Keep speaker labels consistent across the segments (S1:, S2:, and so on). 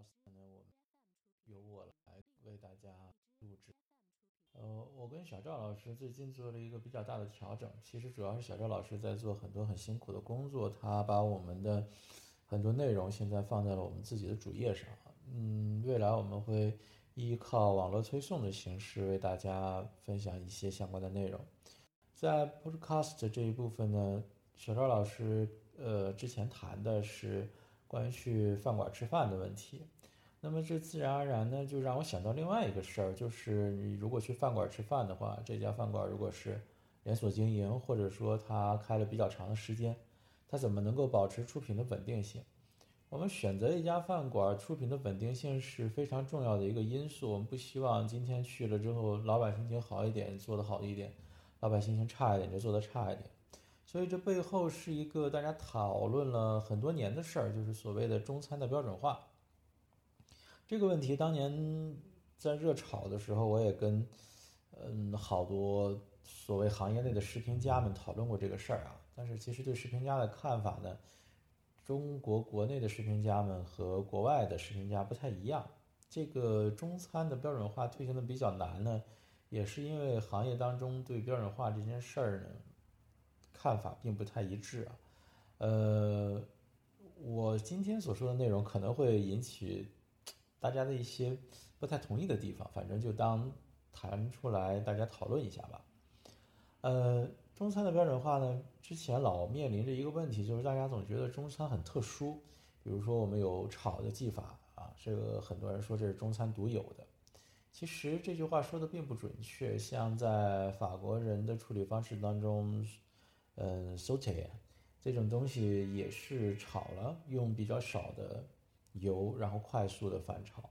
S1: Podcast 呢，我们由我来为大家录制。呃，我跟小赵老师最近做了一个比较大的调整，其实主要是小赵老师在做很多很辛苦的工作，他把我们的很多内容现在放在了我们自己的主页上。嗯，未来我们会依靠网络推送的形式为大家分享一些相关的内容。在 Podcast 这一部分呢，小赵老师呃之前谈的是。关于去饭馆吃饭的问题，那么这自然而然呢，就让我想到另外一个事儿，就是你如果去饭馆吃饭的话，这家饭馆如果是连锁经营，或者说它开了比较长的时间，它怎么能够保持出品的稳定性？我们选择一家饭馆，出品的稳定性是非常重要的一个因素。我们不希望今天去了之后，老板心情好一点，做得好一点；老板心情差一点，就做得差一点。所以这背后是一个大家讨论了很多年的事儿，就是所谓的中餐的标准化。这个问题当年在热炒的时候，我也跟嗯好多所谓行业内的食评家们讨论过这个事儿啊。但是其实对食评家的看法呢，中国国内的食评家们和国外的食评家不太一样。这个中餐的标准化推行的比较难呢，也是因为行业当中对标准化这件事儿呢。看法并不太一致啊，呃，我今天所说的内容可能会引起大家的一些不太同意的地方，反正就当谈出来大家讨论一下吧。呃，中餐的标准化呢，之前老面临着一个问题，就是大家总觉得中餐很特殊，比如说我们有炒的技法啊，这个很多人说这是中餐独有的，其实这句话说的并不准确，像在法国人的处理方式当中。嗯 s o t e 这种东西也是炒了，用比较少的油，然后快速的翻炒。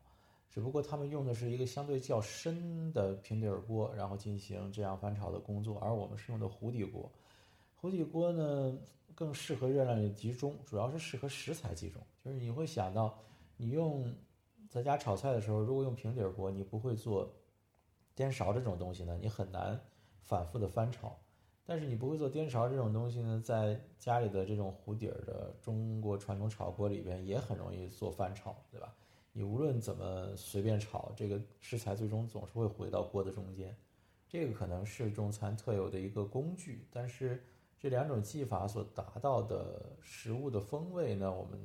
S1: 只不过他们用的是一个相对较深的平底锅，然后进行这样翻炒的工作，而我们是用的糊底锅。糊底锅呢更适合热量集中，主要是适合食材集中。就是你会想到，你用在家炒菜的时候，如果用平底锅，你不会做颠勺这种东西呢，你很难反复的翻炒。但是你不会做颠勺这种东西呢，在家里的这种壶底儿的中国传统炒锅里边也很容易做翻炒，对吧？你无论怎么随便炒，这个食材最终总是会回到锅的中间。这个可能是中餐特有的一个工具，但是这两种技法所达到的食物的风味呢，我们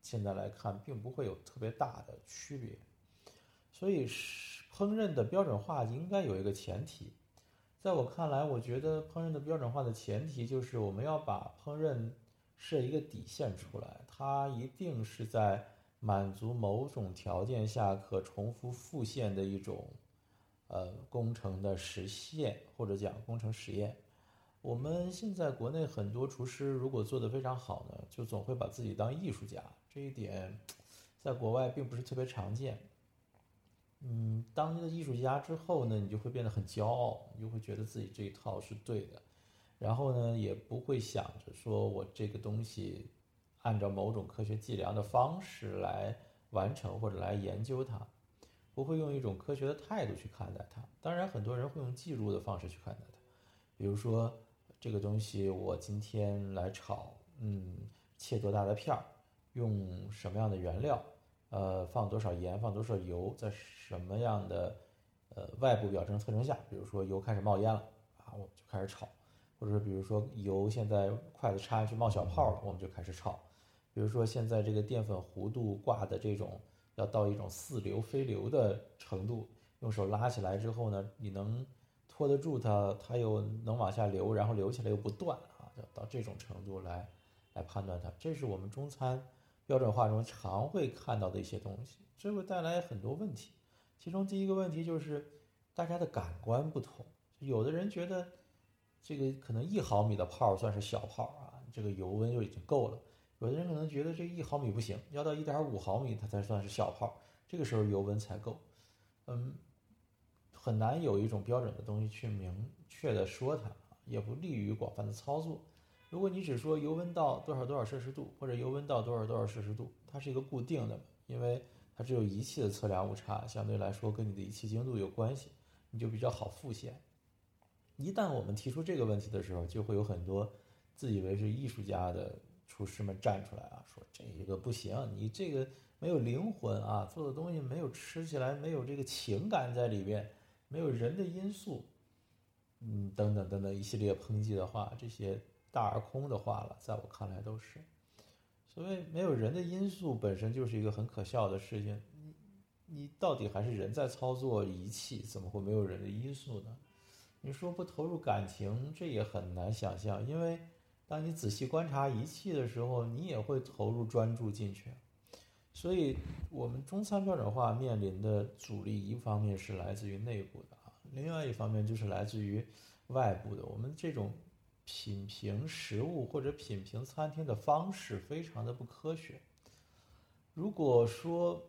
S1: 现在来看并不会有特别大的区别。所以，烹饪的标准化应该有一个前提。在我看来，我觉得烹饪的标准化的前提就是我们要把烹饪设一个底线出来，它一定是在满足某种条件下可重复复现的一种，呃，工程的实现或者讲工程实验。我们现在国内很多厨师如果做得非常好呢，就总会把自己当艺术家，这一点在国外并不是特别常见。嗯，当一个艺术家之后呢，你就会变得很骄傲，你就会觉得自己这一套是对的，然后呢，也不会想着说我这个东西按照某种科学计量的方式来完成或者来研究它，不会用一种科学的态度去看待它。当然，很多人会用记录的方式去看待它，比如说这个东西我今天来炒，嗯，切多大的片儿，用什么样的原料。呃，放多少盐，放多少油，在什么样的呃外部表征特征下，比如说油开始冒烟了啊，我们就开始炒；或者说，比如说油现在筷子插下去冒小泡了，我们就开始炒；比如说现在这个淀粉弧度挂的这种要到一种似流非流的程度，用手拉起来之后呢，你能拖得住它，它又能往下流，然后流起来又不断啊，要到这种程度来来判断它。这是我们中餐。标准化中常会看到的一些东西，这会带来很多问题。其中第一个问题就是大家的感官不同，有的人觉得这个可能一毫米的泡算是小泡啊，这个油温就已经够了；有的人可能觉得这一毫米不行，要到一点五毫米它才算是小泡，这个时候油温才够。嗯，很难有一种标准的东西去明确的说它，也不利于广泛的操作。如果你只说油温到多少多少摄氏度，或者油温到多少多少摄氏度，它是一个固定的，因为它只有仪器的测量误差，相对来说跟你的仪器精度有关系，你就比较好复现。一旦我们提出这个问题的时候，就会有很多自以为是艺术家的厨师们站出来啊，说这个不行，你这个没有灵魂啊，做的东西没有吃起来没有这个情感在里边，没有人的因素，嗯，等等等等一系列抨击的话，这些大而空的话了，在我看来都是，所谓没有人的因素本身就是一个很可笑的事情，你你到底还是人在操作仪器，怎么会没有人的因素呢？你说不投入感情，这也很难想象，因为。当你仔细观察仪器的时候，你也会投入专注进去。所以，我们中餐标准化面临的阻力，一方面是来自于内部的啊，另外一方面就是来自于外部的。我们这种品评食物或者品评餐厅的方式非常的不科学。如果说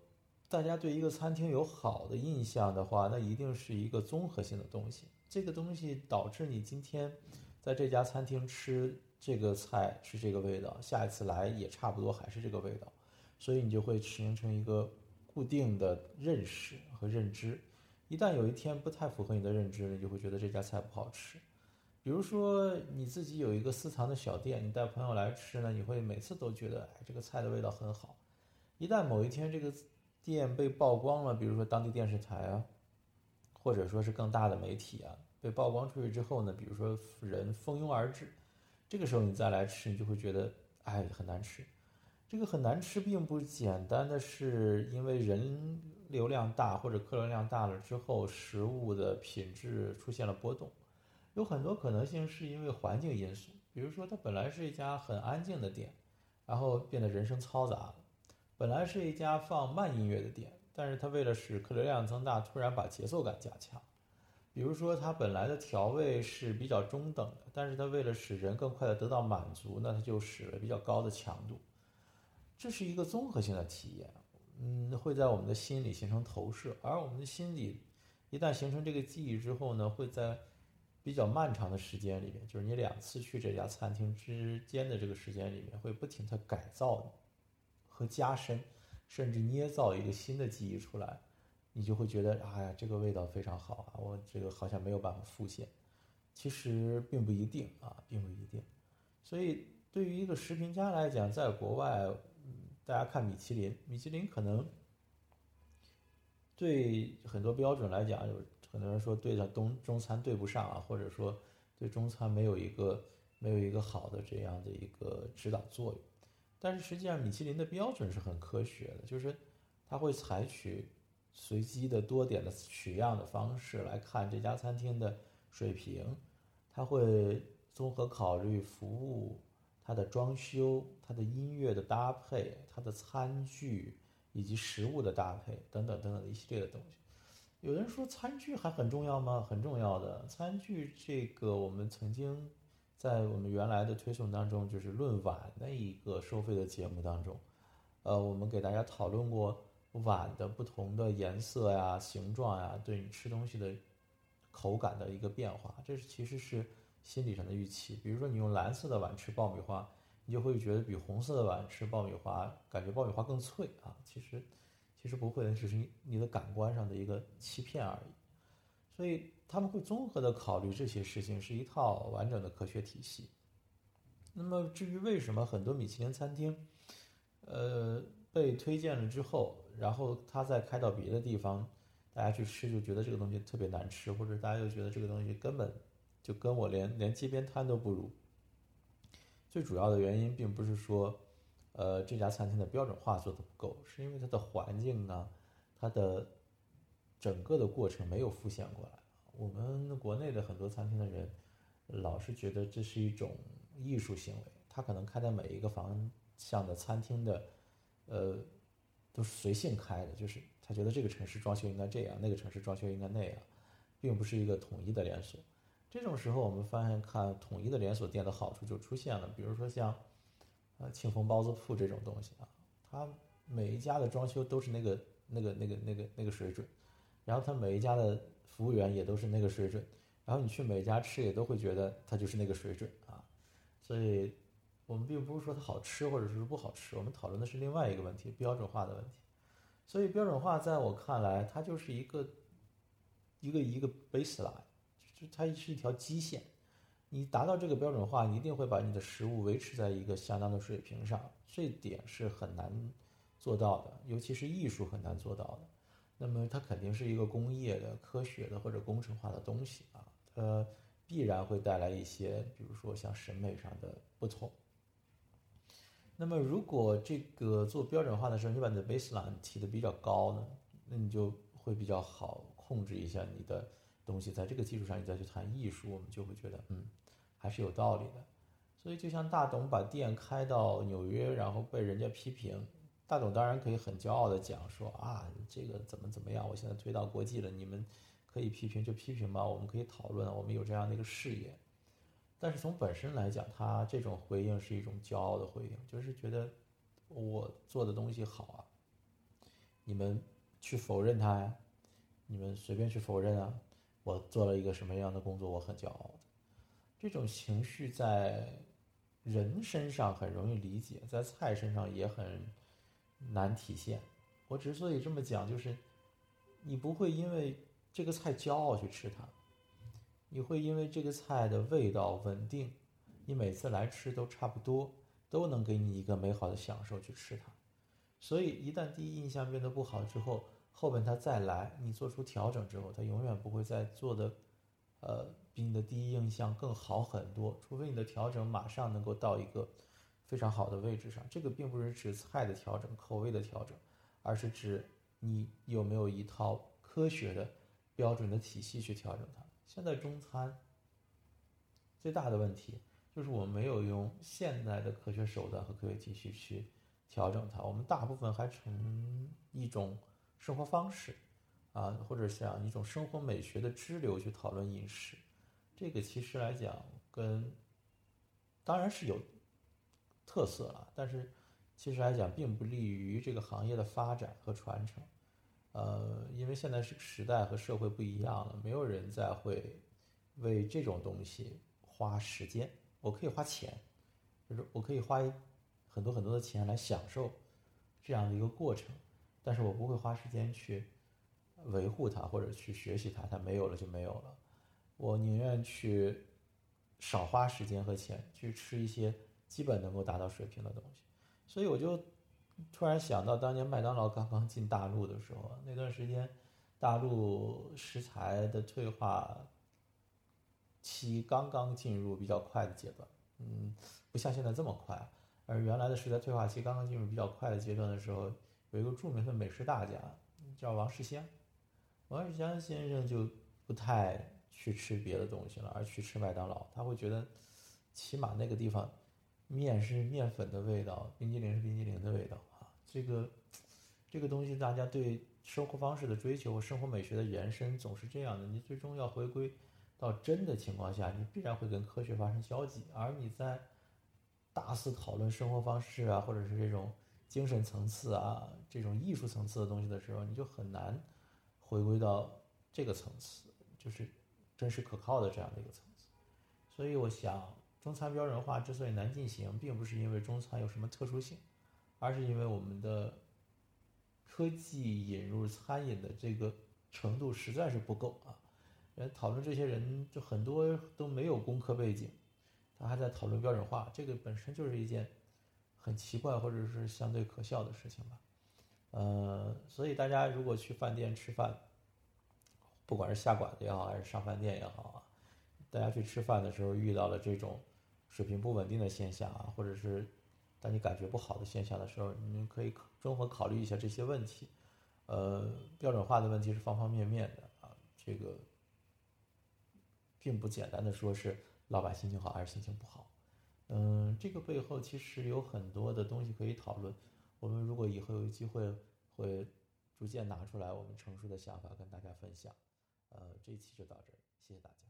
S1: 大家对一个餐厅有好的印象的话，那一定是一个综合性的东西。这个东西导致你今天在这家餐厅吃。这个菜是这个味道，下一次来也差不多还是这个味道，所以你就会形成一个固定的认识和认知。一旦有一天不太符合你的认知，你就会觉得这家菜不好吃。比如说你自己有一个私藏的小店，你带朋友来吃呢，你会每次都觉得哎这个菜的味道很好。一旦某一天这个店被曝光了，比如说当地电视台啊，或者说是更大的媒体啊，被曝光出去之后呢，比如说人蜂拥而至。这个时候你再来吃，你就会觉得，哎，很难吃。这个很难吃，并不简单的是因为人流量大或者客流量大了之后，食物的品质出现了波动。有很多可能性是因为环境因素，比如说它本来是一家很安静的店，然后变得人声嘈杂了；本来是一家放慢音乐的店，但是它为了使客流量增大，突然把节奏感加强。比如说，它本来的调味是比较中等的，但是它为了使人更快的得到满足，那它就使了比较高的强度。这是一个综合性的体验，嗯，会在我们的心里形成投射，而我们的心里一旦形成这个记忆之后呢，会在比较漫长的时间里面，就是你两次去这家餐厅之间的这个时间里面，会不停的改造和加深，甚至捏造一个新的记忆出来。你就会觉得，哎呀，这个味道非常好啊，我这个好像没有办法复现。其实并不一定啊，并不一定。所以对于一个食评家来讲，在国外，大家看米其林，米其林可能对很多标准来讲，有很多人说对的东中餐对不上啊，或者说对中餐没有一个没有一个好的这样的一个指导作用。但是实际上，米其林的标准是很科学的，就是它会采取。随机的多点的取样的方式来看这家餐厅的水平，他会综合考虑服务、它的装修、它的音乐的搭配、它的餐具以及食物的搭配等等等等的一系列的东西。有人说餐具还很重要吗？很重要的餐具，这个我们曾经在我们原来的推送当中，就是论碗那一个收费的节目当中，呃，我们给大家讨论过。碗的不同的颜色呀、形状呀，对你吃东西的口感的一个变化，这是其实是心理上的预期。比如说，你用蓝色的碗吃爆米花，你就会觉得比红色的碗吃爆米花，感觉爆米花更脆啊。其实，其实不会的，只是你你的感官上的一个欺骗而已。所以他们会综合的考虑这些事情，是一套完整的科学体系。那么，至于为什么很多米其林餐厅，呃，被推荐了之后，然后他再开到别的地方，大家去吃就觉得这个东西特别难吃，或者大家就觉得这个东西根本就跟我连连街边摊都不如。最主要的原因并不是说，呃，这家餐厅的标准化做的不够，是因为它的环境啊，它的整个的过程没有复现过来。我们国内的很多餐厅的人，老是觉得这是一种艺术行为，他可能开在每一个方向的餐厅的，呃。都是随性开的，就是他觉得这个城市装修应该这样，那个城市装修应该那样，并不是一个统一的连锁。这种时候，我们发现看统一的连锁店的好处就出现了，比如说像，庆丰包子铺这种东西啊，它每一家的装修都是那个那个那个那个那个水准，然后它每一家的服务员也都是那个水准，然后你去每家吃也都会觉得它就是那个水准啊，所以。我们并不是说它好吃或者是不好吃，我们讨论的是另外一个问题，标准化的问题。所以标准化在我看来，它就是一个一个一个 baseline，就它是一条基线。你达到这个标准化，你一定会把你的食物维持在一个相当的水平上，这点是很难做到的，尤其是艺术很难做到的。那么它肯定是一个工业的、科学的或者工程化的东西啊，它必然会带来一些，比如说像审美上的不同。那么如果这个做标准化的时候，你把你的 baseline 提的比较高呢，那你就会比较好控制一下你的东西，在这个基础上你再去谈艺术，我们就会觉得嗯。还是有道理的，所以就像大董把店开到纽约，然后被人家批评，大董当然可以很骄傲的讲说啊，这个怎么怎么样，我现在推到国际了，你们可以批评就批评吧，我们可以讨论，我们有这样的一个视野。但是从本身来讲，他这种回应是一种骄傲的回应，就是觉得我做的东西好啊，你们去否认他呀，你们随便去否认啊，我做了一个什么样的工作，我很骄傲。这种情绪在人身上很容易理解，在菜身上也很难体现。我之所以这么讲，就是你不会因为这个菜骄傲去吃它，你会因为这个菜的味道稳定，你每次来吃都差不多，都能给你一个美好的享受去吃它。所以一旦第一印象变得不好之后，后面他再来，你做出调整之后，他永远不会再做的，呃。比你的第一印象更好很多，除非你的调整马上能够到一个非常好的位置上。这个并不是指菜的调整、口味的调整，而是指你有没有一套科学的标准的体系去调整它。现在中餐最大的问题就是我们没有用现代的科学手段和科学体系去调整它，我们大部分还从一种生活方式啊，或者像一种生活美学的支流去讨论饮食。这个其实来讲，跟当然是有特色了，但是其实来讲，并不利于这个行业的发展和传承。呃，因为现在是时代和社会不一样了，没有人再会为这种东西花时间。我可以花钱，就是我可以花很多很多的钱来享受这样的一个过程，但是我不会花时间去维护它或者去学习它，它没有了就没有了。我宁愿去少花时间和钱去吃一些基本能够达到水平的东西，所以我就突然想到，当年麦当劳刚刚进大陆的时候，那段时间大陆食材的退化期刚刚进入比较快的阶段，嗯，不像现在这么快。而原来的食材退化期刚刚进入比较快的阶段的时候，有一个著名的美食大家叫王世襄，王世襄先生就不太。去吃别的东西了，而去吃麦当劳，他会觉得，起码那个地方，面是面粉的味道，冰激凌是冰激凌的味道啊。这个，这个东西大家对生活方式的追求生活美学的延伸总是这样的。你最终要回归到真的情况下，你必然会跟科学发生交集。而你在大肆讨论生活方式啊，或者是这种精神层次啊，这种艺术层次的东西的时候，你就很难回归到这个层次，就是。真实可靠的这样的一个层次，所以我想，中餐标准化之所以难进行，并不是因为中餐有什么特殊性，而是因为我们的科技引入餐饮的这个程度实在是不够啊。人讨论这些人就很多都没有工科背景，他还在讨论标准化，这个本身就是一件很奇怪或者是相对可笑的事情吧。呃，所以大家如果去饭店吃饭。不管是下馆子也好，还是上饭店也好啊，大家去吃饭的时候遇到了这种水平不稳定的现象啊，或者是当你感觉不好的现象的时候，你们可以综合考虑一下这些问题。呃，标准化的问题是方方面面的啊，这个并不简单的说是老板心情好还是心情不好。嗯，这个背后其实有很多的东西可以讨论。我们如果以后有机会，会逐渐拿出来我们成熟的想法跟大家分享。呃，这一期就到这谢谢大家。